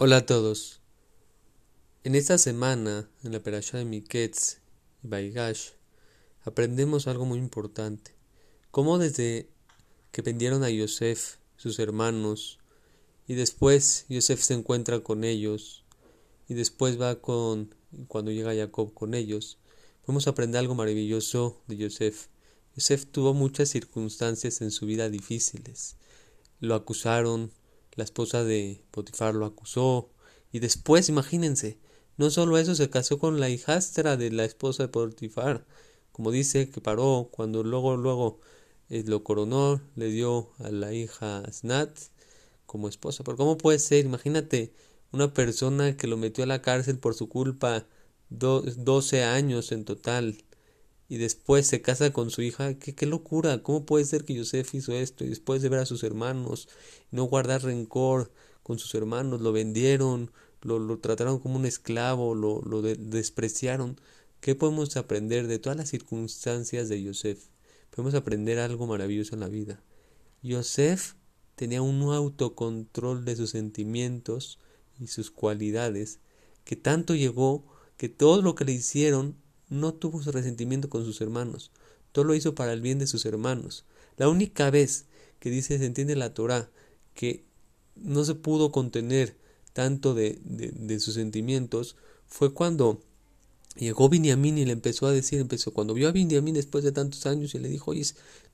Hola a todos. En esta semana, en la Perashá de Miketz y Baigash, aprendemos algo muy importante. Cómo desde que vendieron a Yosef, sus hermanos, y después Yosef se encuentra con ellos, y después va con, cuando llega Jacob con ellos, podemos aprender algo maravilloso de Yosef. Yosef tuvo muchas circunstancias en su vida difíciles. Lo acusaron, la esposa de Potifar lo acusó y después, imagínense, no solo eso, se casó con la hijastra de la esposa de Potifar, como dice que paró cuando luego, luego eh, lo coronó, le dio a la hija Snat como esposa. Pero ¿cómo puede ser? Imagínate una persona que lo metió a la cárcel por su culpa, doce años en total, y después se casa con su hija, ¿qué, qué locura, ¿cómo puede ser que Yosef hizo esto? Y después de ver a sus hermanos, no guardar rencor con sus hermanos, lo vendieron, lo, lo trataron como un esclavo, lo, lo despreciaron. ¿Qué podemos aprender de todas las circunstancias de Yosef? Podemos aprender algo maravilloso en la vida. Yosef tenía un autocontrol de sus sentimientos y sus cualidades, que tanto llegó que todo lo que le hicieron no tuvo resentimiento con sus hermanos, todo lo hizo para el bien de sus hermanos. La única vez que dice, se entiende la Torah, que no se pudo contener tanto de, de, sus sentimientos, fue cuando llegó Binyamin y le empezó a decir, empezó, cuando vio a Binyamin después de tantos años y le dijo, oye,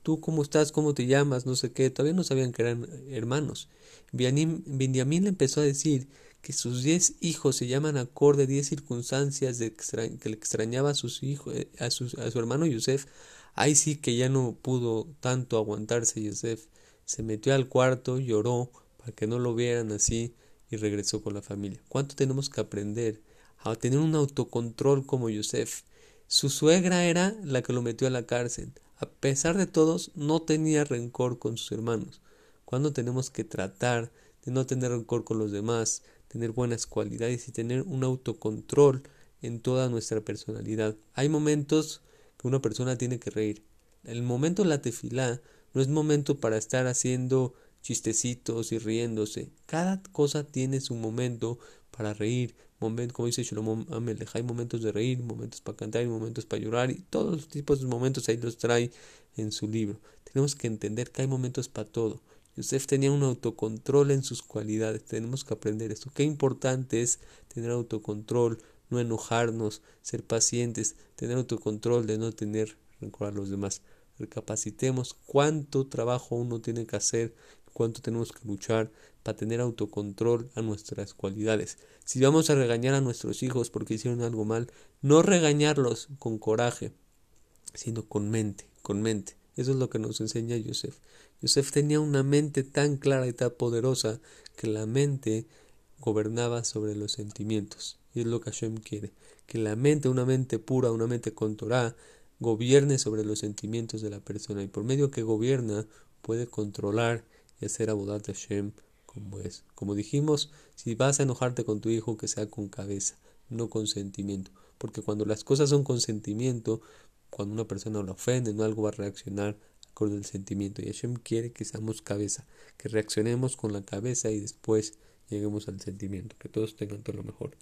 tú cómo estás, cómo te llamas, no sé qué, todavía no sabían que eran hermanos. Binyamin le empezó a decir que sus diez hijos se llaman acorde diez circunstancias que le extrañaba a sus hijos, eh, a, su, a su hermano Yosef, ahí sí que ya no pudo tanto aguantarse Yosef, se metió al cuarto, lloró para que no lo vieran así y regresó con la familia. ¿Cuánto tenemos que aprender a tener un autocontrol como Yosef? Su suegra era la que lo metió a la cárcel. A pesar de todos, no tenía rencor con sus hermanos. ¿Cuándo tenemos que tratar de no tener rencor con los demás, tener buenas cualidades y tener un autocontrol en toda nuestra personalidad. Hay momentos que una persona tiene que reír. El momento de la tefilá no es momento para estar haciendo chistecitos y riéndose. Cada cosa tiene su momento para reír. Como dice Shlomo hay momentos de reír, momentos para cantar y momentos para llorar y todos los tipos de momentos ahí los trae en su libro. Tenemos que entender que hay momentos para todo. Yosef tenía un autocontrol en sus cualidades. Tenemos que aprender esto. Qué importante es tener autocontrol, no enojarnos, ser pacientes, tener autocontrol de no tener rencor a los demás. Recapacitemos cuánto trabajo uno tiene que hacer, cuánto tenemos que luchar para tener autocontrol a nuestras cualidades. Si vamos a regañar a nuestros hijos porque hicieron algo mal, no regañarlos con coraje, sino con mente, con mente. Eso es lo que nos enseña Yosef. Yosef tenía una mente tan clara y tan poderosa que la mente gobernaba sobre los sentimientos. Y es lo que Hashem quiere, que la mente, una mente pura, una mente con Torah, gobierne sobre los sentimientos de la persona. Y por medio que gobierna, puede controlar y hacer abodat Hashem como es. Como dijimos, si vas a enojarte con tu hijo, que sea con cabeza, no con sentimiento. Porque cuando las cosas son con sentimiento, cuando una persona lo ofende, no algo va a reaccionar con el sentimiento. Y Hashem quiere que seamos cabeza, que reaccionemos con la cabeza y después lleguemos al sentimiento. Que todos tengan todo lo mejor.